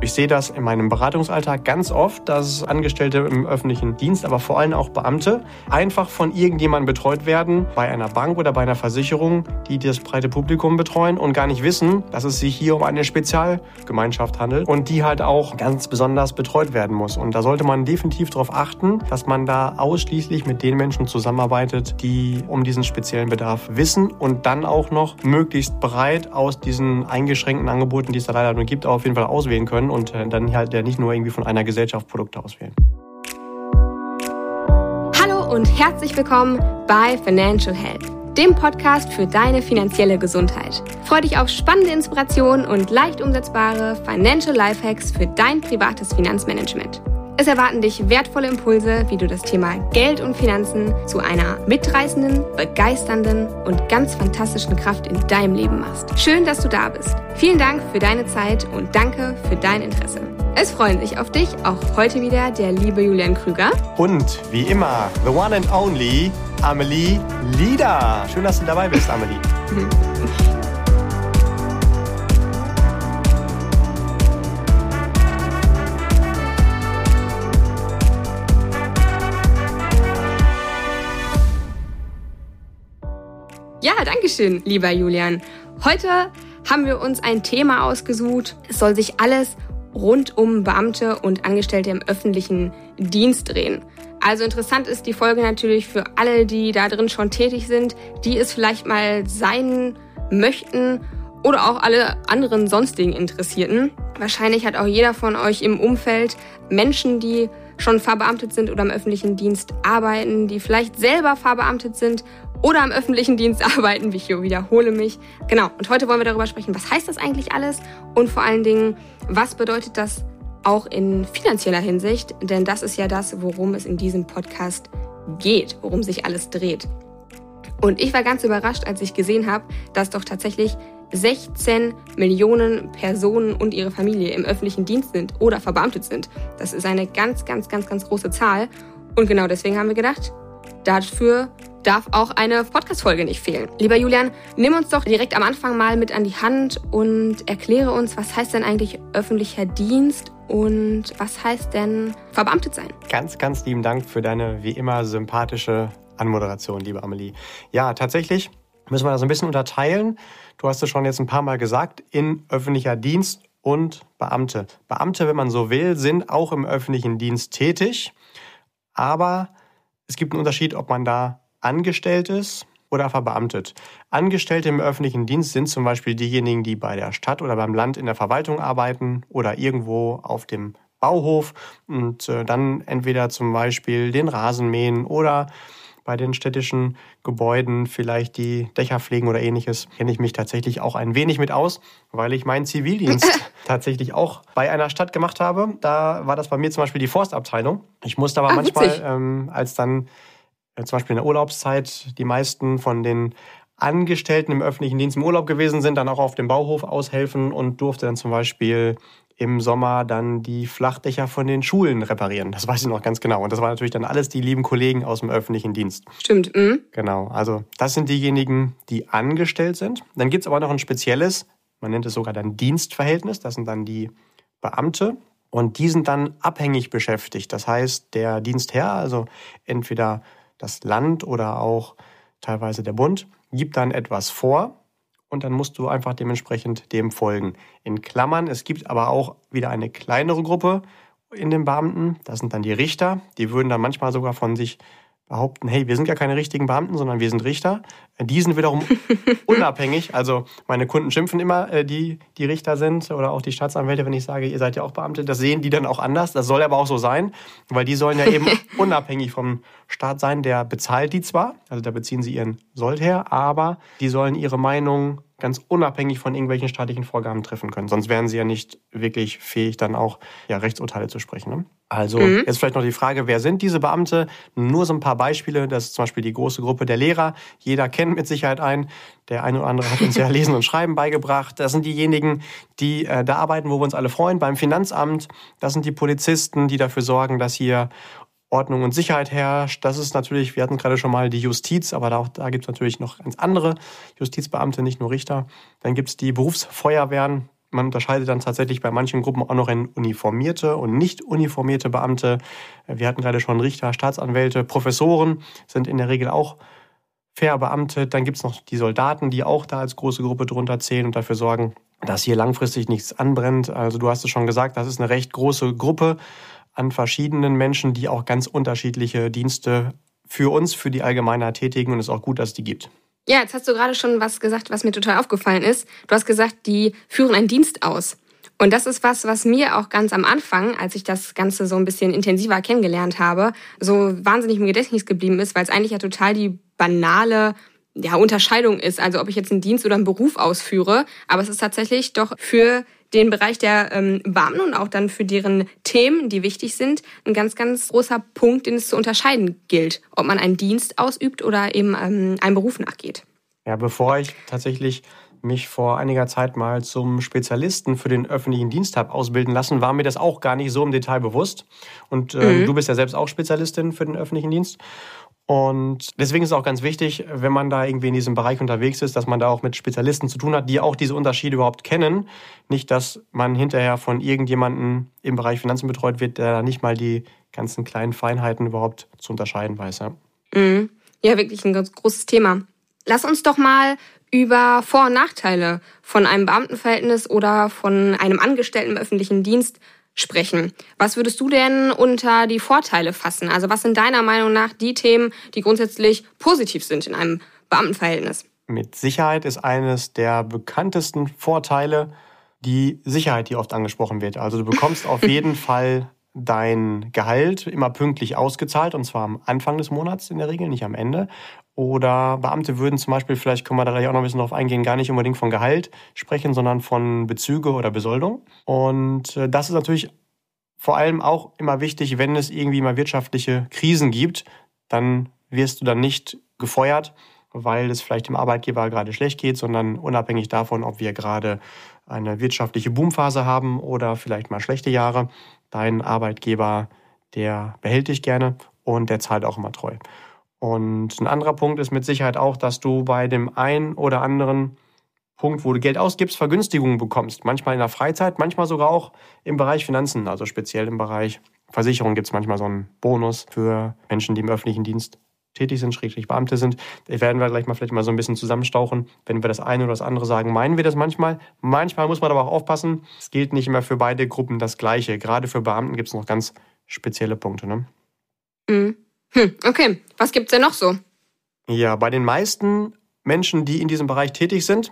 Ich sehe das in meinem Beratungsalltag ganz oft, dass Angestellte im öffentlichen Dienst, aber vor allem auch Beamte, einfach von irgendjemandem betreut werden, bei einer Bank oder bei einer Versicherung, die das breite Publikum betreuen und gar nicht wissen, dass es sich hier um eine Spezialgemeinschaft handelt und die halt auch ganz besonders betreut werden muss. Und da sollte man definitiv darauf achten, dass man da ausschließlich mit den Menschen zusammenarbeitet, die um diesen speziellen Bedarf wissen und dann auch noch möglichst bereit aus diesen eingeschränkten Angeboten, die es da leider nur gibt, auf jeden Fall auswählen können können und äh, dann halt ja nicht nur irgendwie von einer Gesellschaft Produkte auswählen. Hallo und herzlich willkommen bei Financial Health, dem Podcast für deine finanzielle Gesundheit. Freue dich auf spannende Inspirationen und leicht umsetzbare Financial Lifehacks für dein privates Finanzmanagement. Es erwarten dich wertvolle Impulse, wie du das Thema Geld und Finanzen zu einer mitreißenden, begeisternden und ganz fantastischen Kraft in deinem Leben machst. Schön, dass du da bist. Vielen Dank für deine Zeit und danke für dein Interesse. Es freuen sich auf dich auch heute wieder der liebe Julian Krüger. Und wie immer, the one and only Amelie Lieder. Schön, dass du dabei bist, Amelie. Ja, danke schön, lieber Julian. Heute haben wir uns ein Thema ausgesucht. Es soll sich alles rund um Beamte und Angestellte im öffentlichen Dienst drehen. Also interessant ist die Folge natürlich für alle, die da drin schon tätig sind, die es vielleicht mal sein möchten oder auch alle anderen sonstigen Interessierten. Wahrscheinlich hat auch jeder von euch im Umfeld Menschen, die schon verbeamtet sind oder im öffentlichen Dienst arbeiten, die vielleicht selber verbeamtet sind oder am öffentlichen Dienst arbeiten, wie ich hier wiederhole mich. Genau, und heute wollen wir darüber sprechen, was heißt das eigentlich alles und vor allen Dingen, was bedeutet das auch in finanzieller Hinsicht, denn das ist ja das, worum es in diesem Podcast geht, worum sich alles dreht. Und ich war ganz überrascht, als ich gesehen habe, dass doch tatsächlich 16 Millionen Personen und ihre Familie im öffentlichen Dienst sind oder verbeamtet sind. Das ist eine ganz, ganz, ganz, ganz große Zahl. Und genau deswegen haben wir gedacht, dafür darf auch eine Podcast-Folge nicht fehlen. Lieber Julian, nimm uns doch direkt am Anfang mal mit an die Hand und erkläre uns, was heißt denn eigentlich öffentlicher Dienst und was heißt denn verbeamtet sein? Ganz, ganz lieben Dank für deine wie immer sympathische Anmoderation, liebe Amelie. Ja, tatsächlich müssen wir das ein bisschen unterteilen. Du hast es schon jetzt ein paar Mal gesagt, in öffentlicher Dienst und Beamte. Beamte, wenn man so will, sind auch im öffentlichen Dienst tätig, aber es gibt einen Unterschied, ob man da angestellt ist oder verbeamtet. Angestellte im öffentlichen Dienst sind zum Beispiel diejenigen, die bei der Stadt oder beim Land in der Verwaltung arbeiten oder irgendwo auf dem Bauhof und äh, dann entweder zum Beispiel den Rasen mähen oder bei den städtischen Gebäuden vielleicht die Dächer pflegen oder ähnliches, kenne ich mich tatsächlich auch ein wenig mit aus, weil ich meinen Zivildienst tatsächlich auch bei einer Stadt gemacht habe. Da war das bei mir zum Beispiel die Forstabteilung. Ich musste aber ah, manchmal, ähm, als dann zum Beispiel in der Urlaubszeit die meisten von den Angestellten im öffentlichen Dienst im Urlaub gewesen sind, dann auch auf dem Bauhof aushelfen und durfte dann zum Beispiel im Sommer dann die Flachdächer von den Schulen reparieren. Das weiß ich noch ganz genau. Und das waren natürlich dann alles die lieben Kollegen aus dem öffentlichen Dienst. Stimmt. Mhm. Genau. Also das sind diejenigen, die angestellt sind. Dann gibt's aber noch ein spezielles, man nennt es sogar dann Dienstverhältnis. Das sind dann die Beamte. Und die sind dann abhängig beschäftigt. Das heißt, der Dienstherr, also entweder das Land oder auch teilweise der Bund, gibt dann etwas vor und dann musst du einfach dementsprechend dem folgen. In Klammern, es gibt aber auch wieder eine kleinere Gruppe in den Beamten, das sind dann die Richter, die würden dann manchmal sogar von sich behaupten, hey, wir sind gar keine richtigen Beamten, sondern wir sind Richter. Die sind wiederum unabhängig. Also meine Kunden schimpfen immer, äh, die die Richter sind oder auch die Staatsanwälte, wenn ich sage, ihr seid ja auch Beamte. Das sehen die dann auch anders. Das soll aber auch so sein, weil die sollen ja eben unabhängig vom Staat sein. Der bezahlt die zwar, also da beziehen sie ihren Sold her, aber die sollen ihre Meinung ganz unabhängig von irgendwelchen staatlichen Vorgaben treffen können. Sonst wären sie ja nicht wirklich fähig, dann auch ja, Rechtsurteile zu sprechen. Ne? Also mhm. jetzt vielleicht noch die Frage, wer sind diese Beamte? Nur so ein paar Beispiele. Das ist zum Beispiel die große Gruppe der Lehrer. Jeder kennt mit Sicherheit einen. Der eine oder andere hat uns ja Lesen und Schreiben beigebracht. Das sind diejenigen, die äh, da arbeiten, wo wir uns alle freuen, beim Finanzamt. Das sind die Polizisten, die dafür sorgen, dass hier Ordnung und Sicherheit herrscht. Das ist natürlich, wir hatten gerade schon mal die Justiz, aber da, da gibt es natürlich noch ganz andere Justizbeamte, nicht nur Richter. Dann gibt es die Berufsfeuerwehren. Man unterscheidet dann tatsächlich bei manchen Gruppen auch noch in uniformierte und nicht uniformierte Beamte. Wir hatten gerade schon Richter, Staatsanwälte, Professoren sind in der Regel auch verbeamtet. Dann gibt es noch die Soldaten, die auch da als große Gruppe drunter zählen und dafür sorgen, dass hier langfristig nichts anbrennt. Also du hast es schon gesagt, das ist eine recht große Gruppe an verschiedenen Menschen, die auch ganz unterschiedliche Dienste für uns, für die Allgemeinheit tätigen und es ist auch gut, dass es die gibt. Ja, jetzt hast du gerade schon was gesagt, was mir total aufgefallen ist. Du hast gesagt, die führen einen Dienst aus. Und das ist was, was mir auch ganz am Anfang, als ich das Ganze so ein bisschen intensiver kennengelernt habe, so wahnsinnig im Gedächtnis geblieben ist, weil es eigentlich ja total die banale ja, Unterscheidung ist. Also ob ich jetzt einen Dienst oder einen Beruf ausführe. Aber es ist tatsächlich doch für den Bereich der ähm, Beamten und auch dann für deren Themen, die wichtig sind, ein ganz, ganz großer Punkt, den es zu unterscheiden gilt, ob man einen Dienst ausübt oder eben ähm, einem Beruf nachgeht. Ja, bevor ich tatsächlich mich vor einiger Zeit mal zum Spezialisten für den öffentlichen Dienst habe ausbilden lassen, war mir das auch gar nicht so im Detail bewusst. Und äh, mhm. du bist ja selbst auch Spezialistin für den öffentlichen Dienst. Und deswegen ist es auch ganz wichtig, wenn man da irgendwie in diesem Bereich unterwegs ist, dass man da auch mit Spezialisten zu tun hat, die auch diese Unterschiede überhaupt kennen. Nicht, dass man hinterher von irgendjemandem im Bereich Finanzen betreut wird, der da nicht mal die ganzen kleinen Feinheiten überhaupt zu unterscheiden weiß. Ja, mhm. ja wirklich ein ganz großes Thema. Lass uns doch mal über Vor- und Nachteile von einem Beamtenverhältnis oder von einem Angestellten im öffentlichen Dienst sprechen. Was würdest du denn unter die Vorteile fassen? Also was sind deiner Meinung nach die Themen, die grundsätzlich positiv sind in einem Beamtenverhältnis? Mit Sicherheit ist eines der bekanntesten Vorteile die Sicherheit, die oft angesprochen wird. Also du bekommst auf jeden Fall dein Gehalt immer pünktlich ausgezahlt und zwar am Anfang des Monats in der Regel, nicht am Ende. Oder Beamte würden zum Beispiel, vielleicht können wir da gleich auch noch ein bisschen drauf eingehen, gar nicht unbedingt von Gehalt sprechen, sondern von Bezüge oder Besoldung. Und äh, das ist natürlich vor allem auch immer wichtig, wenn es irgendwie mal wirtschaftliche Krisen gibt, dann wirst du dann nicht gefeuert, weil es vielleicht dem Arbeitgeber gerade schlecht geht, sondern unabhängig davon, ob wir gerade eine wirtschaftliche Boomphase haben oder vielleicht mal schlechte Jahre, dein Arbeitgeber, der behält dich gerne und der zahlt auch immer treu. Und ein anderer Punkt ist mit Sicherheit auch, dass du bei dem einen oder anderen Punkt, wo du Geld ausgibst, Vergünstigungen bekommst. Manchmal in der Freizeit, manchmal sogar auch im Bereich Finanzen, also speziell im Bereich Versicherung gibt es manchmal so einen Bonus für Menschen, die im öffentlichen Dienst tätig sind, schrägstrich Beamte sind. Da werden wir gleich mal vielleicht mal so ein bisschen zusammenstauchen. Wenn wir das eine oder das andere sagen, meinen wir das manchmal. Manchmal muss man aber auch aufpassen. Es gilt nicht immer für beide Gruppen das Gleiche. Gerade für Beamten gibt es noch ganz spezielle Punkte. Ne? Mhm. Hm, okay. Was gibt's denn noch so? Ja, bei den meisten Menschen, die in diesem Bereich tätig sind,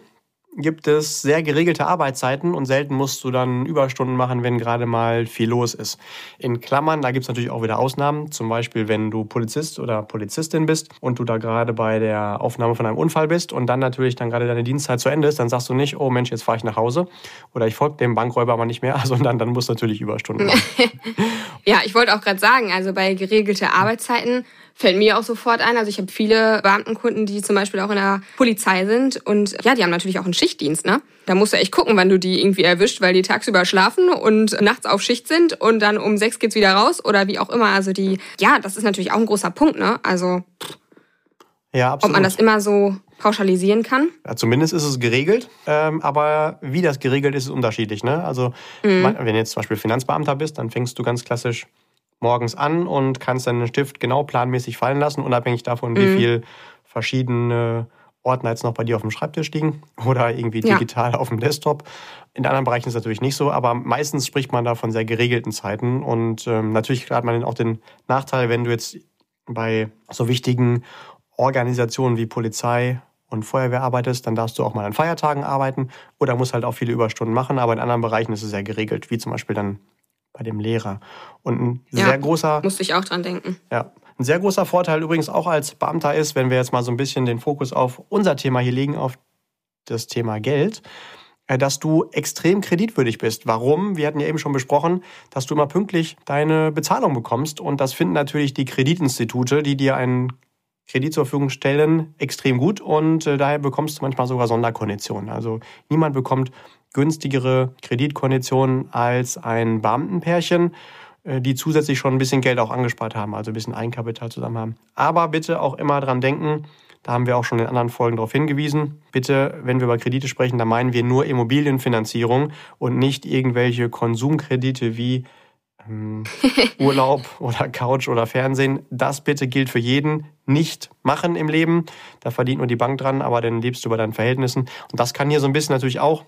gibt es sehr geregelte Arbeitszeiten und selten musst du dann Überstunden machen, wenn gerade mal viel los ist. In Klammern, da gibt es natürlich auch wieder Ausnahmen. Zum Beispiel, wenn du Polizist oder Polizistin bist und du da gerade bei der Aufnahme von einem Unfall bist und dann natürlich dann gerade deine Dienstzeit zu Ende ist, dann sagst du nicht, oh Mensch, jetzt fahre ich nach Hause oder ich folge dem Bankräuber aber nicht mehr, sondern dann musst du natürlich Überstunden machen. ja, ich wollte auch gerade sagen, also bei geregelte Arbeitszeiten fällt mir auch sofort ein. Also ich habe viele Beamtenkunden, die zum Beispiel auch in der Polizei sind und ja, die haben natürlich auch einen Schichtdienst, ne? Da musst du echt gucken, wann du die irgendwie erwischt, weil die tagsüber schlafen und nachts auf Schicht sind und dann um sechs geht's wieder raus oder wie auch immer. Also die, ja, das ist natürlich auch ein großer Punkt, ne? Also ja, absolut. ob man das immer so pauschalisieren kann? Ja, zumindest ist es geregelt, ähm, aber wie das geregelt ist, ist unterschiedlich. Ne? Also mhm. wenn du jetzt zum Beispiel Finanzbeamter bist, dann fängst du ganz klassisch morgens an und kannst dann den Stift genau planmäßig fallen lassen, unabhängig davon, mhm. wie viel verschiedene Ordner jetzt noch bei dir auf dem Schreibtisch liegen oder irgendwie digital ja. auf dem Desktop. In anderen Bereichen ist es natürlich nicht so, aber meistens spricht man da von sehr geregelten Zeiten und ähm, natürlich hat man auch den Nachteil, wenn du jetzt bei so wichtigen Organisationen wie Polizei und Feuerwehr arbeitest, dann darfst du auch mal an Feiertagen arbeiten oder musst halt auch viele Überstunden machen, aber in anderen Bereichen ist es sehr geregelt, wie zum Beispiel dann bei dem Lehrer. Und ein ja, sehr großer. Musste ich auch dran denken. Ja. Ein sehr großer Vorteil übrigens auch als Beamter ist, wenn wir jetzt mal so ein bisschen den Fokus auf unser Thema hier legen, auf das Thema Geld, äh, dass du extrem kreditwürdig bist. Warum? Wir hatten ja eben schon besprochen, dass du immer pünktlich deine Bezahlung bekommst. Und das finden natürlich die Kreditinstitute, die dir einen Kredit zur Verfügung stellen, extrem gut. Und äh, daher bekommst du manchmal sogar Sonderkonditionen. Also niemand bekommt günstigere Kreditkonditionen als ein Beamtenpärchen, äh, die zusätzlich schon ein bisschen Geld auch angespart haben, also ein bisschen Eigenkapital zusammen haben. Aber bitte auch immer dran denken, Da haben wir auch schon in anderen Folgen darauf hingewiesen. Bitte, wenn wir über Kredite sprechen, dann meinen wir nur Immobilienfinanzierung und nicht irgendwelche Konsumkredite wie ähm, Urlaub oder Couch oder Fernsehen. Das bitte gilt für jeden. Nicht machen im Leben. Da verdient nur die Bank dran, aber dann lebst du bei deinen Verhältnissen. Und das kann hier so ein bisschen natürlich auch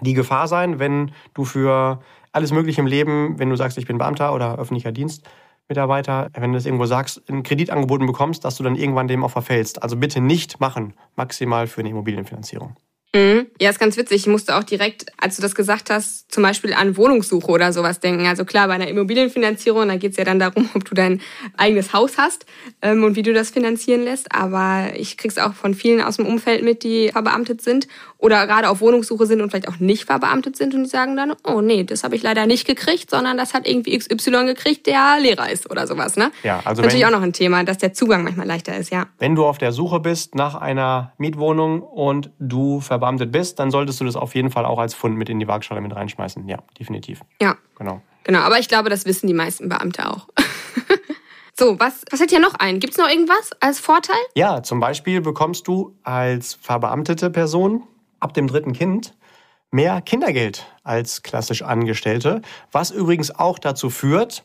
die Gefahr sein, wenn du für alles Mögliche im Leben, wenn du sagst, ich bin Beamter oder öffentlicher Dienstmitarbeiter, wenn du das irgendwo sagst, ein Kredit angeboten bekommst, dass du dann irgendwann dem auch verfällst. Also bitte nicht machen, maximal für eine Immobilienfinanzierung. Mhm. Ja, ist ganz witzig. Ich musste auch direkt, als du das gesagt hast, zum Beispiel an Wohnungssuche oder sowas denken. Also klar, bei einer Immobilienfinanzierung, da geht es ja dann darum, ob du dein eigenes Haus hast ähm, und wie du das finanzieren lässt. Aber ich krieg's auch von vielen aus dem Umfeld mit, die verbeamtet sind oder gerade auf Wohnungssuche sind und vielleicht auch nicht verbeamtet sind und die sagen dann, oh nee, das habe ich leider nicht gekriegt, sondern das hat irgendwie XY gekriegt, der Lehrer ist oder sowas. Ne? Ja, also Natürlich wenn, auch noch ein Thema, dass der Zugang manchmal leichter ist, ja. Wenn du auf der Suche bist nach einer Mietwohnung und du verbeamtet bist, dann solltest du das auf jeden Fall auch als Fund mit in die Waagschale mit reinschmeißen. Ja, definitiv. Ja. Genau. Genau, aber ich glaube, das wissen die meisten Beamte auch. so, was, was hat hier noch ein? Gibt es noch irgendwas als Vorteil? Ja, zum Beispiel bekommst du als verbeamtete Person ab dem dritten Kind mehr Kindergeld als klassisch Angestellte, was übrigens auch dazu führt,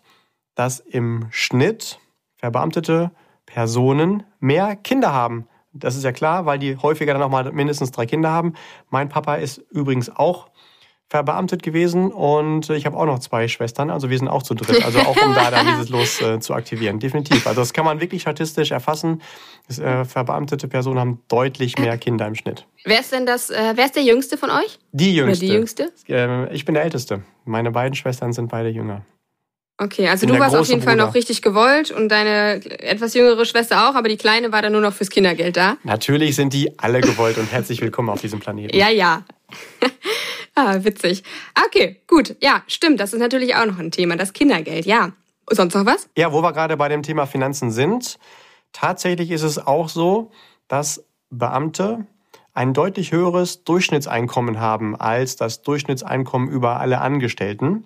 dass im Schnitt verbeamtete Personen mehr Kinder haben. Das ist ja klar, weil die häufiger dann auch mal mindestens drei Kinder haben. Mein Papa ist übrigens auch verbeamtet gewesen und ich habe auch noch zwei Schwestern, also wir sind auch zu dritt, also auch um da dann dieses Los äh, zu aktivieren, definitiv. Also das kann man wirklich statistisch erfassen. Das, äh, verbeamtete Personen haben deutlich mehr Kinder im Schnitt. Wer ist denn das, äh, wer ist der Jüngste von euch? Die Jüngste. Oder die Jüngste? Äh, ich bin der Älteste. Meine beiden Schwestern sind beide jünger. Okay, also du warst auf jeden Bruder. Fall noch richtig gewollt und deine etwas jüngere Schwester auch, aber die Kleine war dann nur noch fürs Kindergeld da. Natürlich sind die alle gewollt und herzlich willkommen auf diesem Planeten. Ja, ja. ah, witzig. Okay, gut. Ja, stimmt. Das ist natürlich auch noch ein Thema, das Kindergeld. Ja. Sonst noch was? Ja, wo wir gerade bei dem Thema Finanzen sind. Tatsächlich ist es auch so, dass Beamte ein deutlich höheres Durchschnittseinkommen haben als das Durchschnittseinkommen über alle Angestellten.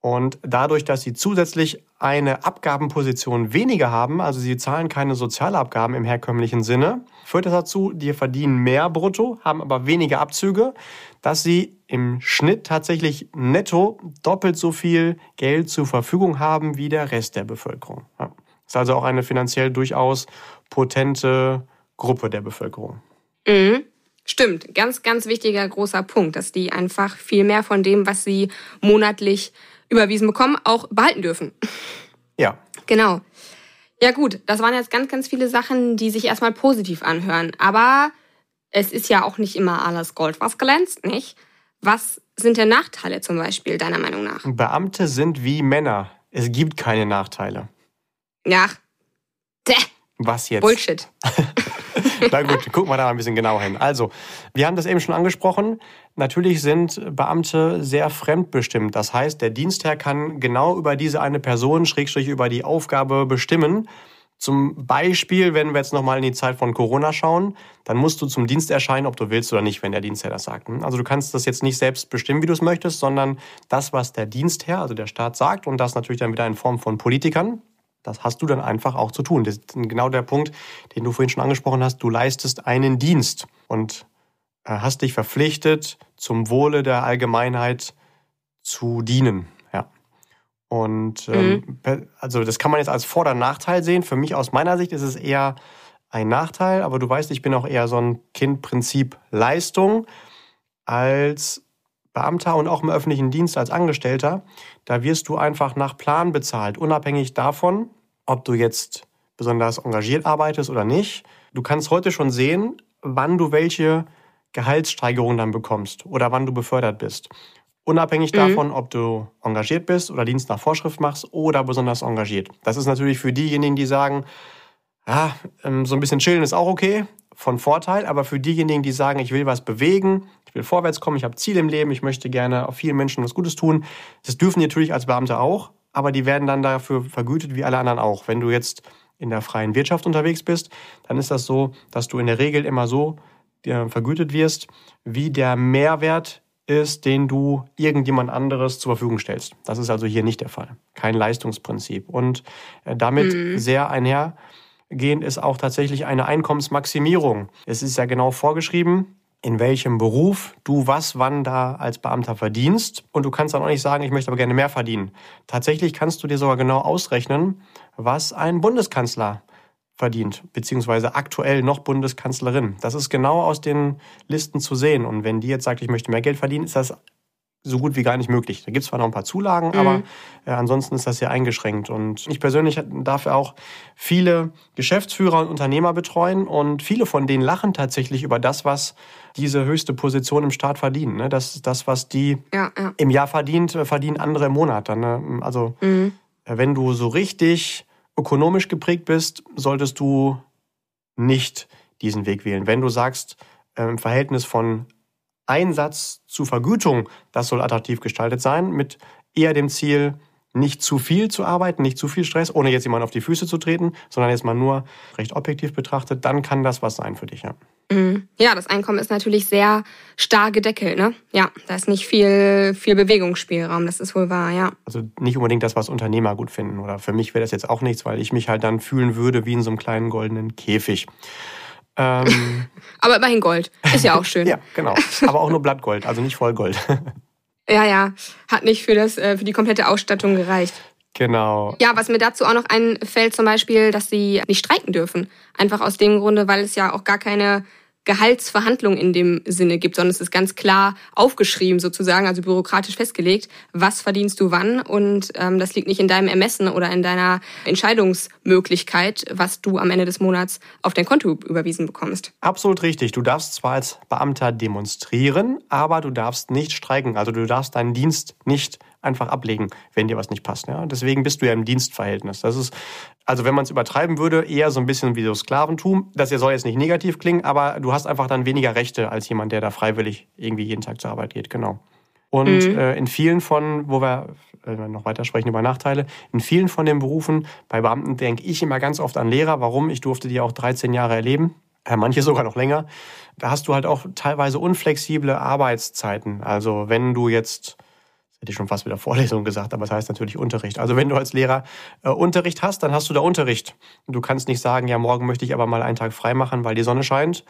Und dadurch, dass sie zusätzlich eine Abgabenposition weniger haben, also sie zahlen keine Sozialabgaben im herkömmlichen Sinne, führt das dazu, die verdienen mehr brutto, haben aber weniger Abzüge, dass sie im Schnitt tatsächlich netto doppelt so viel Geld zur Verfügung haben wie der Rest der Bevölkerung. Das ist also auch eine finanziell durchaus potente Gruppe der Bevölkerung. Mhm. Stimmt, ganz, ganz wichtiger großer Punkt, dass die einfach viel mehr von dem, was sie monatlich überwiesen bekommen, auch behalten dürfen. Ja. Genau. Ja gut, das waren jetzt ganz, ganz viele Sachen, die sich erstmal positiv anhören. Aber es ist ja auch nicht immer alles Gold, was glänzt, nicht? Was sind denn Nachteile zum Beispiel, deiner Meinung nach? Beamte sind wie Männer. Es gibt keine Nachteile. Ja. Däh. Was jetzt? Bullshit. Na gut, gucken wir da mal ein bisschen genauer hin. Also, wir haben das eben schon angesprochen. Natürlich sind Beamte sehr fremdbestimmt. Das heißt, der Dienstherr kann genau über diese eine Person, Schrägstrich über die Aufgabe bestimmen. Zum Beispiel, wenn wir jetzt nochmal in die Zeit von Corona schauen, dann musst du zum Dienst erscheinen, ob du willst oder nicht, wenn der Dienstherr das sagt. Also du kannst das jetzt nicht selbst bestimmen, wie du es möchtest, sondern das, was der Dienstherr, also der Staat sagt, und das natürlich dann wieder in Form von Politikern, das hast du dann einfach auch zu tun. Das ist genau der Punkt, den du vorhin schon angesprochen hast. Du leistest einen Dienst und äh, hast dich verpflichtet, zum Wohle der Allgemeinheit zu dienen. Ja. Und ähm, mhm. also das kann man jetzt als Vor- oder Nachteil sehen. Für mich aus meiner Sicht ist es eher ein Nachteil, aber du weißt, ich bin auch eher so ein Kindprinzip Leistung als Beamter und auch im öffentlichen Dienst als Angestellter. Da wirst du einfach nach Plan bezahlt, unabhängig davon, ob du jetzt besonders engagiert arbeitest oder nicht. Du kannst heute schon sehen, wann du welche Gehaltssteigerung dann bekommst oder wann du befördert bist. Unabhängig mhm. davon, ob du engagiert bist oder Dienst nach Vorschrift machst oder besonders engagiert. Das ist natürlich für diejenigen, die sagen, ja, ähm, so ein bisschen chillen ist auch okay, von Vorteil, aber für diejenigen, die sagen, ich will was bewegen, ich will vorwärts kommen, ich habe Ziele im Leben, ich möchte gerne auf vielen Menschen was Gutes tun, das dürfen die natürlich als Beamte auch, aber die werden dann dafür vergütet wie alle anderen auch. Wenn du jetzt in der freien Wirtschaft unterwegs bist, dann ist das so, dass du in der Regel immer so äh, vergütet wirst, wie der Mehrwert ist, den du irgendjemand anderes zur Verfügung stellst. Das ist also hier nicht der Fall. Kein Leistungsprinzip. Und äh, damit mhm. sehr einher gehen, ist auch tatsächlich eine Einkommensmaximierung. Es ist ja genau vorgeschrieben, in welchem Beruf du was wann da als Beamter verdienst. Und du kannst dann auch nicht sagen, ich möchte aber gerne mehr verdienen. Tatsächlich kannst du dir sogar genau ausrechnen, was ein Bundeskanzler verdient, beziehungsweise aktuell noch Bundeskanzlerin. Das ist genau aus den Listen zu sehen. Und wenn die jetzt sagt, ich möchte mehr Geld verdienen, ist das so gut wie gar nicht möglich. Da gibt es zwar noch ein paar Zulagen, mhm. aber äh, ansonsten ist das sehr eingeschränkt. Und ich persönlich darf auch viele Geschäftsführer und Unternehmer betreuen und viele von denen lachen tatsächlich über das, was diese höchste Position im Staat verdienen. Ne? Das, das, was die ja, ja. im Jahr verdient, äh, verdienen andere im Monat. Dann, ne? Also mhm. Äh, wenn du so richtig ökonomisch geprägt bist, solltest du nicht diesen Weg wählen. Wenn du sagst, im Verhältnis von Einsatz zu Vergütung, das soll attraktiv gestaltet sein, mit eher dem Ziel, nicht zu viel zu arbeiten, nicht zu viel Stress, ohne jetzt jemand auf die Füße zu treten, sondern jetzt mal nur recht objektiv betrachtet, dann kann das was sein für dich, ja. Mhm. Ja, das Einkommen ist natürlich sehr starr gedeckelt, ne? Ja, da ist nicht viel, viel Bewegungsspielraum, das ist wohl wahr, ja. Also nicht unbedingt das, was Unternehmer gut finden. Oder für mich wäre das jetzt auch nichts, weil ich mich halt dann fühlen würde wie in so einem kleinen goldenen Käfig. Ähm, Aber immerhin Gold. Ist ja auch schön. ja, genau. Aber auch nur Blattgold, also nicht Vollgold. ja, ja. Hat nicht für, das, äh, für die komplette Ausstattung gereicht. Genau. Ja, was mir dazu auch noch einfällt, zum Beispiel, dass sie nicht streiken dürfen. Einfach aus dem Grunde, weil es ja auch gar keine Gehaltsverhandlung in dem Sinne gibt, sondern es ist ganz klar aufgeschrieben sozusagen, also bürokratisch festgelegt, was verdienst du wann und ähm, das liegt nicht in deinem Ermessen oder in deiner Entscheidungsmöglichkeit, was du am Ende des Monats auf dein Konto überwiesen bekommst. Absolut richtig. Du darfst zwar als Beamter demonstrieren, aber du darfst nicht streiken. Also du darfst deinen Dienst nicht einfach ablegen, wenn dir was nicht passt. Ja? Deswegen bist du ja im Dienstverhältnis. Das ist, also wenn man es übertreiben würde, eher so ein bisschen wie so Sklaventum. Das soll jetzt nicht negativ klingen, aber du hast einfach dann weniger Rechte als jemand, der da freiwillig irgendwie jeden Tag zur Arbeit geht. Genau. Und mhm. äh, in vielen von, wo wir äh, noch weiter sprechen über Nachteile, in vielen von den Berufen, bei Beamten denke ich immer ganz oft an Lehrer. Warum? Ich durfte die auch 13 Jahre erleben. Ja, manche sogar noch länger. Da hast du halt auch teilweise unflexible Arbeitszeiten. Also wenn du jetzt hätte ich schon fast wieder Vorlesung gesagt, aber es das heißt natürlich Unterricht. Also wenn du als Lehrer äh, Unterricht hast, dann hast du da Unterricht. Du kannst nicht sagen, ja, morgen möchte ich aber mal einen Tag frei machen, weil die Sonne scheint.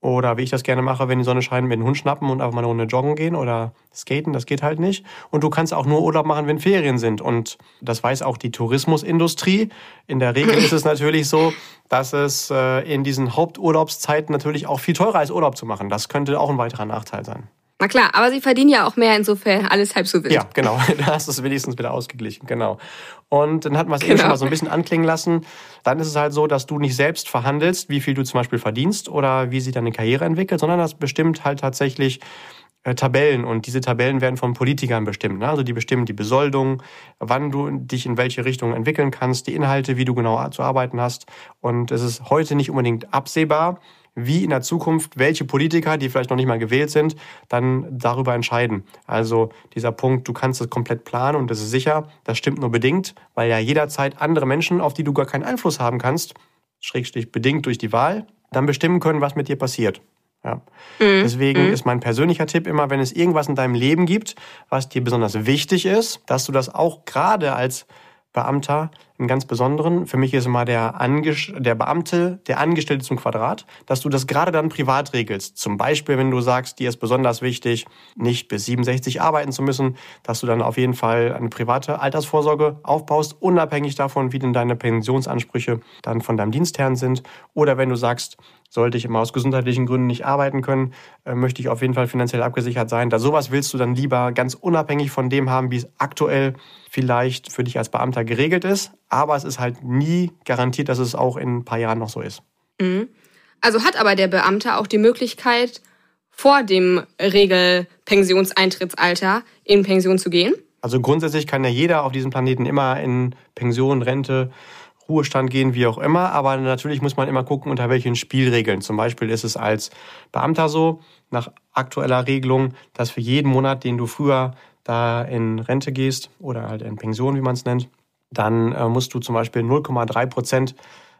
Oder wie ich das gerne mache, wenn die Sonne scheint, mit dem Hund schnappen und einfach mal eine Runde joggen gehen oder skaten, das geht halt nicht. Und du kannst auch nur Urlaub machen, wenn Ferien sind. Und das weiß auch die Tourismusindustrie. In der Regel ist es natürlich so, dass es äh, in diesen Haupturlaubszeiten natürlich auch viel teurer ist, Urlaub zu machen. Das könnte auch ein weiterer Nachteil sein. Na klar, aber sie verdienen ja auch mehr, insofern alles halb so wild. Ja, genau. Da hast du es wenigstens wieder ausgeglichen, genau. Und dann hat man es genau. eben schon mal so ein bisschen anklingen lassen. Dann ist es halt so, dass du nicht selbst verhandelst, wie viel du zum Beispiel verdienst oder wie sich deine Karriere entwickelt, sondern das bestimmt halt tatsächlich äh, Tabellen und diese Tabellen werden von Politikern bestimmt. Ne? Also die bestimmen die Besoldung, wann du dich in welche Richtung entwickeln kannst, die Inhalte, wie du genau zu arbeiten hast. Und es ist heute nicht unbedingt absehbar, wie in der Zukunft welche Politiker, die vielleicht noch nicht mal gewählt sind, dann darüber entscheiden. Also dieser Punkt, du kannst es komplett planen und das ist sicher, das stimmt nur bedingt, weil ja jederzeit andere Menschen, auf die du gar keinen Einfluss haben kannst, schrägstrich bedingt durch die Wahl, dann bestimmen können, was mit dir passiert. Ja. Mhm. Deswegen mhm. ist mein persönlicher Tipp immer, wenn es irgendwas in deinem Leben gibt, was dir besonders wichtig ist, dass du das auch gerade als Beamter im ganz Besonderen. Für mich ist immer der, Anges der Beamte, der Angestellte zum Quadrat, dass du das gerade dann privat regelst. Zum Beispiel, wenn du sagst, dir ist besonders wichtig, nicht bis 67 arbeiten zu müssen, dass du dann auf jeden Fall eine private Altersvorsorge aufbaust, unabhängig davon, wie denn deine Pensionsansprüche dann von deinem Dienstherrn sind. Oder wenn du sagst, sollte ich immer aus gesundheitlichen Gründen nicht arbeiten können, äh, möchte ich auf jeden Fall finanziell abgesichert sein. Da sowas willst du dann lieber ganz unabhängig von dem haben, wie es aktuell vielleicht für dich als Beamter geregelt ist. Aber es ist halt nie garantiert, dass es auch in ein paar Jahren noch so ist. Mhm. Also hat aber der Beamte auch die Möglichkeit, vor dem Regelpensionseintrittsalter in Pension zu gehen? Also grundsätzlich kann ja jeder auf diesem Planeten immer in Pension, Rente Ruhestand gehen, wie auch immer. Aber natürlich muss man immer gucken, unter welchen Spielregeln. Zum Beispiel ist es als Beamter so, nach aktueller Regelung, dass für jeden Monat, den du früher da in Rente gehst oder halt in Pension, wie man es nennt, dann äh, musst du zum Beispiel 0,3 Prozent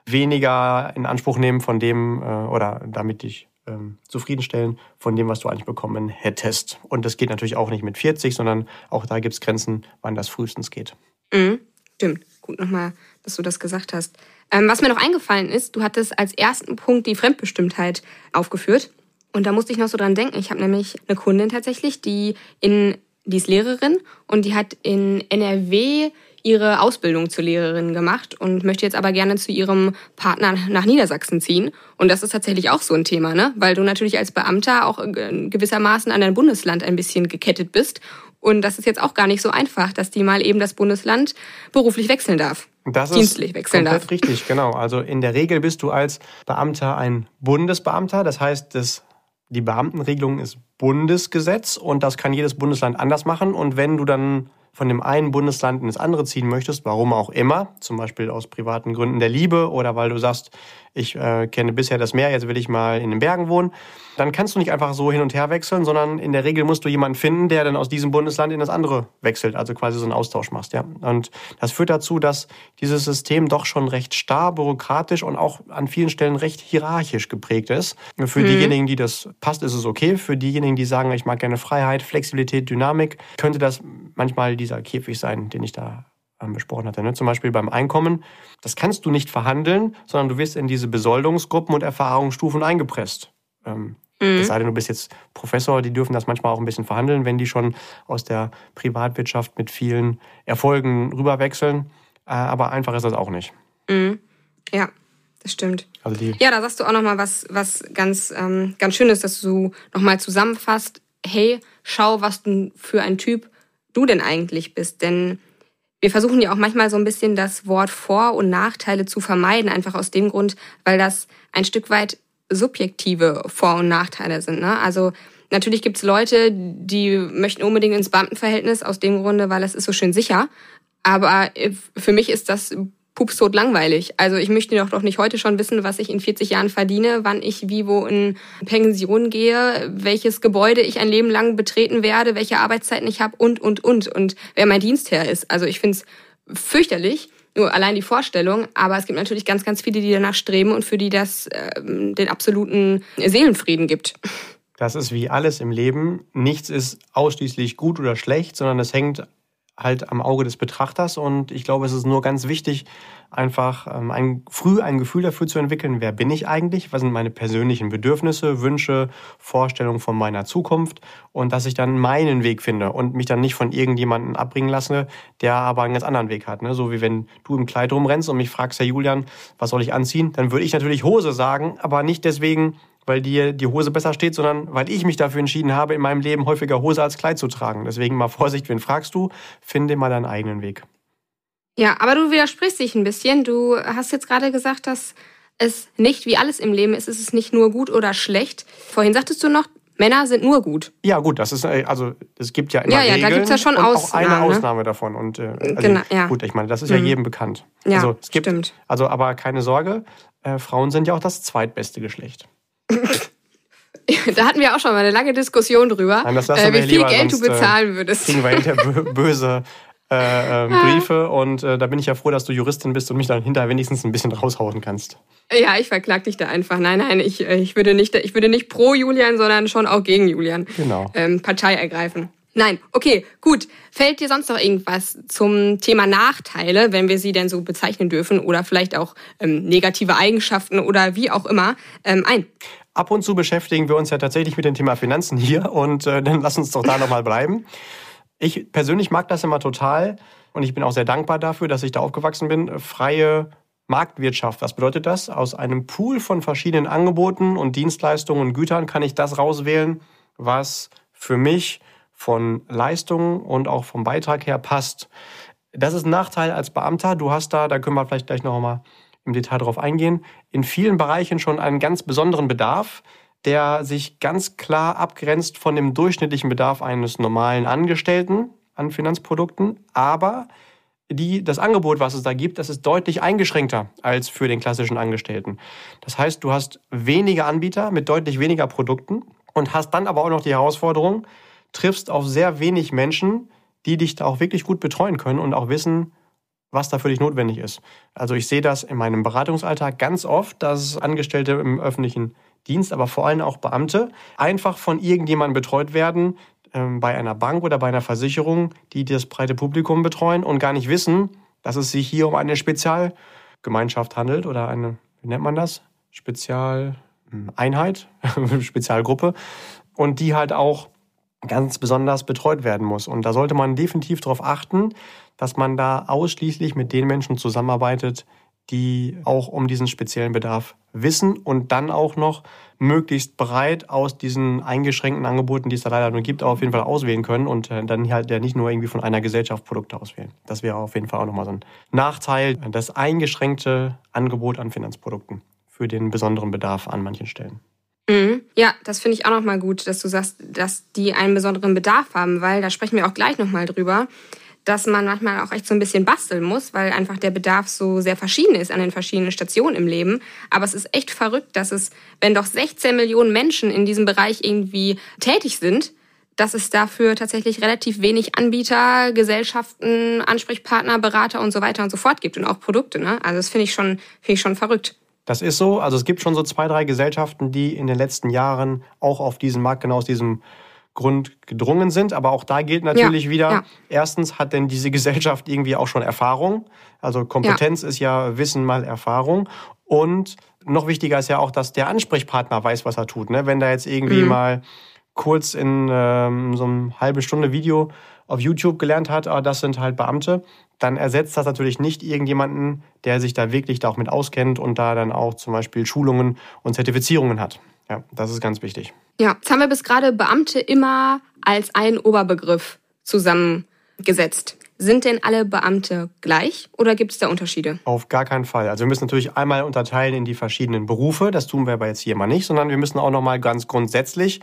weniger in Anspruch nehmen von dem äh, oder damit dich ähm, zufriedenstellen von dem, was du eigentlich bekommen hättest. Und das geht natürlich auch nicht mit 40, sondern auch da gibt es Grenzen, wann das frühestens geht. Mhm. Stimmt. Gut nochmal, dass du das gesagt hast. Ähm, was mir noch eingefallen ist, du hattest als ersten Punkt die Fremdbestimmtheit aufgeführt. Und da musste ich noch so dran denken. Ich habe nämlich eine Kundin tatsächlich, die in, die ist Lehrerin und die hat in NRW ihre Ausbildung zur Lehrerin gemacht und möchte jetzt aber gerne zu ihrem Partner nach Niedersachsen ziehen. Und das ist tatsächlich auch so ein Thema, ne? Weil du natürlich als Beamter auch gewissermaßen an dein Bundesland ein bisschen gekettet bist. Und das ist jetzt auch gar nicht so einfach, dass die mal eben das Bundesland beruflich wechseln darf. Das dienstlich wechseln komplett darf. richtig, genau. Also in der Regel bist du als Beamter ein Bundesbeamter. Das heißt, das, die Beamtenregelung ist Bundesgesetz und das kann jedes Bundesland anders machen. Und wenn du dann von dem einen Bundesland ins andere ziehen möchtest, warum auch immer, zum Beispiel aus privaten Gründen der Liebe oder weil du sagst, ich äh, kenne bisher das Meer, jetzt will ich mal in den Bergen wohnen, dann kannst du nicht einfach so hin und her wechseln, sondern in der Regel musst du jemanden finden, der dann aus diesem Bundesland in das andere wechselt, also quasi so einen Austausch machst. Ja. Und das führt dazu, dass dieses System doch schon recht starr, bürokratisch und auch an vielen Stellen recht hierarchisch geprägt ist. Für mhm. diejenigen, die das passt, ist es okay. Für diejenigen, die sagen, ich mag gerne Freiheit, Flexibilität, Dynamik, könnte das manchmal dieser Käfig sein, den ich da ähm, besprochen hatte. Ne? Zum Beispiel beim Einkommen. Das kannst du nicht verhandeln, sondern du wirst in diese Besoldungsgruppen und Erfahrungsstufen eingepresst. Ähm, mhm. Es sei denn, du bist jetzt Professor, die dürfen das manchmal auch ein bisschen verhandeln, wenn die schon aus der Privatwirtschaft mit vielen Erfolgen rüberwechseln. Äh, aber einfach ist das auch nicht. Mhm. Ja, das stimmt. Also ja, da sagst du auch nochmal was, was ganz, ähm, ganz Schönes, dass du nochmal zusammenfasst, hey, schau, was du für ein Typ du denn eigentlich bist. Denn wir versuchen ja auch manchmal so ein bisschen das Wort Vor- und Nachteile zu vermeiden, einfach aus dem Grund, weil das ein Stück weit subjektive Vor- und Nachteile sind. Ne? Also natürlich gibt's Leute, die möchten unbedingt ins Beamtenverhältnis aus dem Grunde, weil es ist so schön sicher. Aber für mich ist das pupstot langweilig. Also ich möchte doch doch nicht heute schon wissen, was ich in 40 Jahren verdiene, wann ich wie wo in Pension gehe, welches Gebäude ich ein Leben lang betreten werde, welche Arbeitszeiten ich habe und, und, und. Und wer mein Dienstherr ist. Also ich finde es fürchterlich, nur allein die Vorstellung. Aber es gibt natürlich ganz, ganz viele, die danach streben und für die das äh, den absoluten Seelenfrieden gibt. Das ist wie alles im Leben. Nichts ist ausschließlich gut oder schlecht, sondern es hängt halt am Auge des Betrachters. Und ich glaube, es ist nur ganz wichtig, einfach ähm, ein, früh ein Gefühl dafür zu entwickeln, wer bin ich eigentlich, was sind meine persönlichen Bedürfnisse, Wünsche, Vorstellungen von meiner Zukunft und dass ich dann meinen Weg finde und mich dann nicht von irgendjemandem abbringen lasse, der aber einen ganz anderen Weg hat. Ne? So wie wenn du im Kleid rumrennst und mich fragst, Herr Julian, was soll ich anziehen, dann würde ich natürlich Hose sagen, aber nicht deswegen, weil dir die Hose besser steht, sondern weil ich mich dafür entschieden habe, in meinem Leben häufiger Hose als Kleid zu tragen. Deswegen mal Vorsicht, wen fragst du, finde mal deinen eigenen Weg. Ja, aber du widersprichst dich ein bisschen. Du hast jetzt gerade gesagt, dass es nicht wie alles im Leben ist, es ist nicht nur gut oder schlecht. Vorhin sagtest du noch, Männer sind nur gut. Ja, gut, das ist äh, also es gibt ja immer ja, ja, Regeln da gibt's ja schon und auch eine Ausnahme davon und äh, also, genau, ja. gut, ich meine, das ist ja mhm. jedem bekannt. Ja, also es gibt stimmt. also aber keine Sorge, äh, Frauen sind ja auch das zweitbeste Geschlecht. da hatten wir auch schon mal eine lange Diskussion drüber, Nein, äh, wie viel Geld du äh, bezahlen würdest. Kriegen wir hinterher böse äh, äh, Briefe und äh, da bin ich ja froh, dass du Juristin bist und mich dann hinterher wenigstens ein bisschen raushauen kannst. Ja, ich verklag dich da einfach. Nein, nein, ich, äh, ich, würde, nicht, ich würde nicht pro Julian, sondern schon auch gegen Julian genau. ähm, Partei ergreifen. Nein, okay, gut. Fällt dir sonst noch irgendwas zum Thema Nachteile, wenn wir sie denn so bezeichnen dürfen, oder vielleicht auch ähm, negative Eigenschaften oder wie auch immer ähm, ein? Ab und zu beschäftigen wir uns ja tatsächlich mit dem Thema Finanzen hier und äh, dann lass uns doch da nochmal bleiben. Ich persönlich mag das immer total und ich bin auch sehr dankbar dafür, dass ich da aufgewachsen bin. Freie Marktwirtschaft, was bedeutet das? Aus einem Pool von verschiedenen Angeboten und Dienstleistungen und Gütern kann ich das rauswählen, was für mich von Leistungen und auch vom Beitrag her passt. Das ist ein Nachteil als Beamter. Du hast da, da können wir vielleicht gleich noch mal im Detail drauf eingehen, in vielen Bereichen schon einen ganz besonderen Bedarf, der sich ganz klar abgrenzt von dem durchschnittlichen Bedarf eines normalen Angestellten an Finanzprodukten, aber die, das Angebot, was es da gibt, das ist deutlich eingeschränkter als für den klassischen Angestellten. Das heißt, du hast weniger Anbieter mit deutlich weniger Produkten und hast dann aber auch noch die Herausforderung, triffst auf sehr wenig Menschen, die dich da auch wirklich gut betreuen können und auch wissen, was da für dich notwendig ist. Also ich sehe das in meinem Beratungsalltag ganz oft, dass Angestellte im öffentlichen Dienst, aber vor allem auch Beamte, einfach von irgendjemandem betreut werden, ähm, bei einer Bank oder bei einer Versicherung, die das breite Publikum betreuen und gar nicht wissen, dass es sich hier um eine Spezialgemeinschaft handelt oder eine, wie nennt man das? Spezialeinheit, Spezialgruppe. Und die halt auch ganz besonders betreut werden muss. Und da sollte man definitiv darauf achten, dass man da ausschließlich mit den Menschen zusammenarbeitet, die auch um diesen speziellen Bedarf wissen und dann auch noch möglichst breit aus diesen eingeschränkten Angeboten, die es da leider nur gibt, auf jeden Fall auswählen können und äh, dann halt ja nicht nur irgendwie von einer Gesellschaft Produkte auswählen. Das wäre auf jeden Fall auch nochmal so ein Nachteil, das eingeschränkte Angebot an Finanzprodukten für den besonderen Bedarf an manchen Stellen. Mhm. Ja, das finde ich auch nochmal gut, dass du sagst, dass die einen besonderen Bedarf haben, weil da sprechen wir auch gleich nochmal drüber dass man manchmal auch echt so ein bisschen basteln muss, weil einfach der Bedarf so sehr verschieden ist an den verschiedenen Stationen im Leben. Aber es ist echt verrückt, dass es, wenn doch 16 Millionen Menschen in diesem Bereich irgendwie tätig sind, dass es dafür tatsächlich relativ wenig Anbieter, Gesellschaften, Ansprechpartner, Berater und so weiter und so fort gibt und auch Produkte. Ne? Also das finde ich schon, finde ich schon verrückt. Das ist so. Also es gibt schon so zwei, drei Gesellschaften, die in den letzten Jahren auch auf diesen Markt, genau aus diesem Grund gedrungen sind. Aber auch da gilt natürlich ja, wieder, ja. erstens hat denn diese Gesellschaft irgendwie auch schon Erfahrung. Also Kompetenz ja. ist ja Wissen mal Erfahrung. Und noch wichtiger ist ja auch, dass der Ansprechpartner weiß, was er tut. Ne? Wenn da jetzt irgendwie mhm. mal kurz in ähm, so einem halbe Stunde Video auf YouTube gelernt hat, ah, das sind halt Beamte, dann ersetzt das natürlich nicht irgendjemanden, der sich da wirklich da auch mit auskennt und da dann auch zum Beispiel Schulungen und Zertifizierungen hat. Ja, das ist ganz wichtig. Ja, jetzt haben wir bis gerade Beamte immer als einen Oberbegriff zusammengesetzt. Sind denn alle Beamte gleich oder gibt es da Unterschiede? Auf gar keinen Fall. Also wir müssen natürlich einmal unterteilen in die verschiedenen Berufe. Das tun wir aber jetzt hier mal nicht, sondern wir müssen auch noch mal ganz grundsätzlich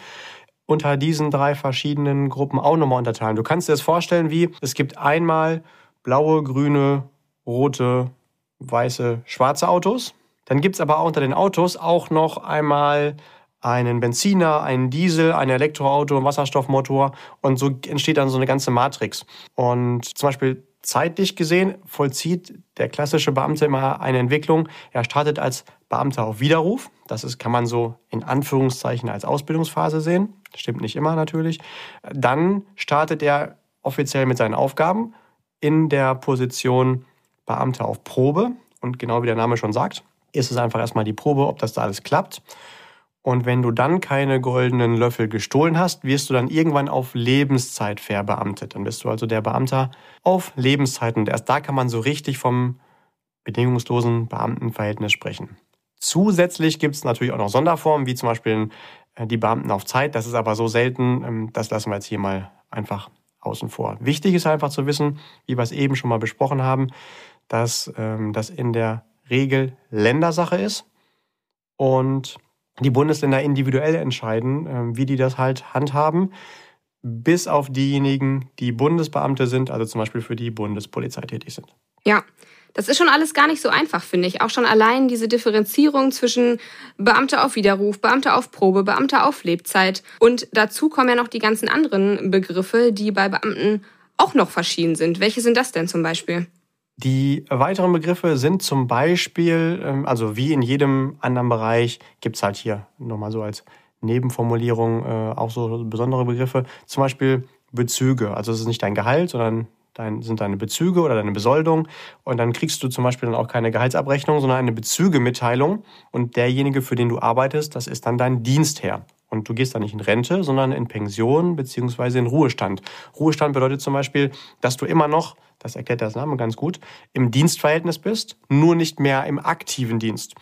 unter diesen drei verschiedenen Gruppen auch nochmal unterteilen. Du kannst dir das vorstellen wie, es gibt einmal blaue, grüne, rote, weiße, schwarze Autos. Dann gibt es aber auch unter den Autos auch noch einmal einen Benziner, einen Diesel, ein Elektroauto, ein Wasserstoffmotor und so entsteht dann so eine ganze Matrix. Und zum Beispiel zeitlich gesehen vollzieht der klassische Beamte immer eine Entwicklung. Er startet als Beamter auf Widerruf. Das ist, kann man so in Anführungszeichen als Ausbildungsphase sehen. Stimmt nicht immer natürlich. Dann startet er offiziell mit seinen Aufgaben in der Position Beamter auf Probe. Und genau wie der Name schon sagt, ist es einfach erstmal die Probe, ob das da alles klappt. Und wenn du dann keine goldenen Löffel gestohlen hast, wirst du dann irgendwann auf Lebenszeit verbeamtet. Dann bist du also der Beamter auf Lebenszeit. Und erst da kann man so richtig vom bedingungslosen Beamtenverhältnis sprechen. Zusätzlich gibt es natürlich auch noch Sonderformen, wie zum Beispiel äh, die Beamten auf Zeit. Das ist aber so selten, ähm, das lassen wir jetzt hier mal einfach außen vor. Wichtig ist einfach zu wissen, wie wir es eben schon mal besprochen haben, dass ähm, das in der Regel Ländersache ist und die Bundesländer individuell entscheiden, ähm, wie die das halt handhaben, bis auf diejenigen, die Bundesbeamte sind, also zum Beispiel für die Bundespolizei tätig sind. Ja, das ist schon alles gar nicht so einfach, finde ich. Auch schon allein diese Differenzierung zwischen Beamte auf Widerruf, Beamte auf Probe, Beamte auf Lebzeit. Und dazu kommen ja noch die ganzen anderen Begriffe, die bei Beamten auch noch verschieden sind. Welche sind das denn zum Beispiel? Die weiteren Begriffe sind zum Beispiel, ähm, also wie in jedem anderen Bereich, gibt's halt hier nochmal so als Nebenformulierung äh, auch so besondere Begriffe. Zum Beispiel Bezüge. Also es ist nicht dein Gehalt, sondern dein, sind deine Bezüge oder deine Besoldung. Und dann kriegst du zum Beispiel dann auch keine Gehaltsabrechnung, sondern eine Bezügemitteilung. Und derjenige, für den du arbeitest, das ist dann dein Dienstherr. Und du gehst dann nicht in Rente, sondern in Pension beziehungsweise in Ruhestand. Ruhestand bedeutet zum Beispiel, dass du immer noch, das erklärt der Name ganz gut, im Dienstverhältnis bist, nur nicht mehr im aktiven Dienst.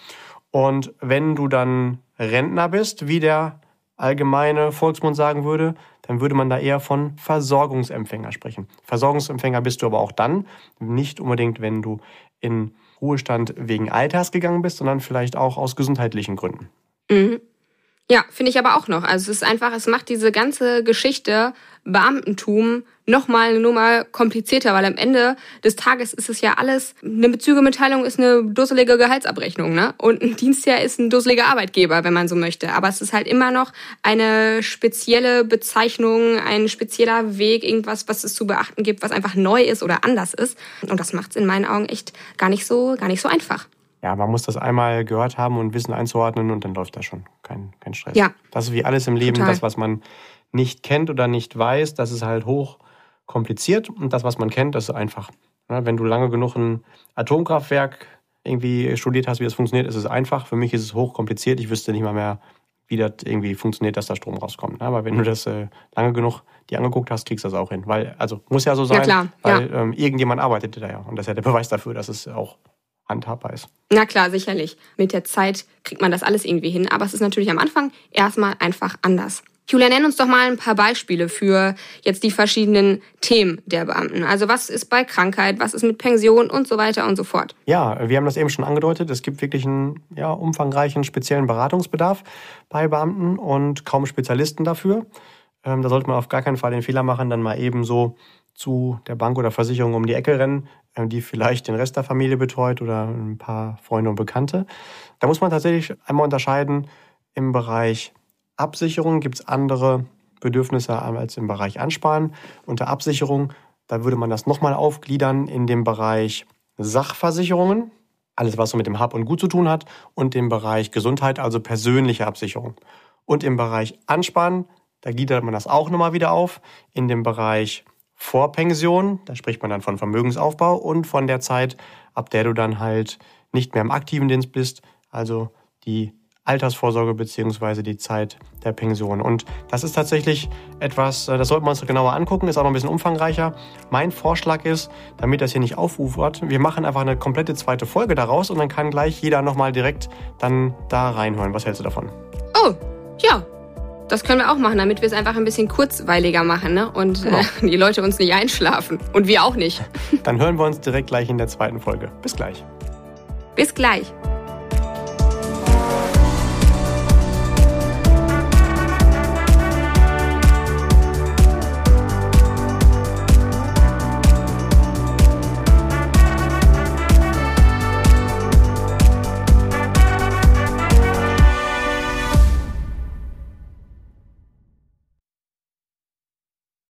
Und wenn du dann Rentner bist, wie der allgemeine Volksmund sagen würde, dann würde man da eher von Versorgungsempfänger sprechen. Versorgungsempfänger bist du aber auch dann, nicht unbedingt, wenn du in Ruhestand wegen Alters gegangen bist, sondern vielleicht auch aus gesundheitlichen Gründen. Mhm. Ja, finde ich aber auch noch. Also es ist einfach, es macht diese ganze Geschichte Beamtentum nochmal eine Nummer komplizierter, weil am Ende des Tages ist es ja alles, eine Bezügemitteilung ist eine dusselige Gehaltsabrechnung, ne? Und ein Dienstjahr ist ein dusseliger Arbeitgeber, wenn man so möchte. Aber es ist halt immer noch eine spezielle Bezeichnung, ein spezieller Weg, irgendwas, was es zu beachten gibt, was einfach neu ist oder anders ist. Und das macht es in meinen Augen echt gar nicht so, gar nicht so einfach ja, man muss das einmal gehört haben und Wissen einzuordnen und dann läuft das schon. Kein, kein Stress. Ja. Das ist wie alles im Leben, Total. das, was man nicht kennt oder nicht weiß, das ist halt hoch kompliziert und das, was man kennt, das ist einfach, Wenn du lange genug ein Atomkraftwerk irgendwie studiert hast, wie das funktioniert, ist es einfach. Für mich ist es hochkompliziert. Ich wüsste nicht mal mehr, wie das irgendwie funktioniert, dass da Strom rauskommt. Aber wenn du das äh, lange genug dir angeguckt hast, kriegst du das auch hin. Weil, also muss ja so sein, ja, klar. weil ja. ähm, irgendjemand arbeitet da ja. Und das ist ja der Beweis dafür, dass es auch handhabbar ist. Na klar, sicherlich. Mit der Zeit kriegt man das alles irgendwie hin. Aber es ist natürlich am Anfang erstmal einfach anders. Julia, nenn uns doch mal ein paar Beispiele für jetzt die verschiedenen Themen der Beamten. Also was ist bei Krankheit, was ist mit Pension und so weiter und so fort. Ja, wir haben das eben schon angedeutet. Es gibt wirklich einen ja, umfangreichen speziellen Beratungsbedarf bei Beamten und kaum Spezialisten dafür. Ähm, da sollte man auf gar keinen Fall den Fehler machen, dann mal eben so zu der Bank oder Versicherung um die Ecke rennen, äh, die vielleicht den Rest der Familie betreut oder ein paar Freunde und Bekannte. Da muss man tatsächlich einmal unterscheiden im Bereich Absicherung gibt es andere Bedürfnisse als im Bereich Ansparen. Unter Absicherung, da würde man das nochmal aufgliedern in dem Bereich Sachversicherungen, alles was so mit dem Hab und Gut zu tun hat, und dem Bereich Gesundheit, also persönliche Absicherung. Und im Bereich Ansparen, da gliedert man das auch nochmal wieder auf, in dem Bereich Vorpension, da spricht man dann von Vermögensaufbau und von der Zeit, ab der du dann halt nicht mehr im aktiven Dienst bist, also die Altersvorsorge beziehungsweise die Zeit der Pension. Und das ist tatsächlich etwas, äh, das sollten wir uns genauer angucken, ist auch noch ein bisschen umfangreicher. Mein Vorschlag ist, damit das hier nicht aufufert, wir machen einfach eine komplette zweite Folge daraus und dann kann gleich jeder nochmal direkt dann da reinhören. Was hältst du davon? Oh, ja. Das können wir auch machen, damit wir es einfach ein bisschen kurzweiliger machen ne? und genau. äh, die Leute uns nicht einschlafen. Und wir auch nicht. Dann hören wir uns direkt gleich in der zweiten Folge. Bis gleich. Bis gleich.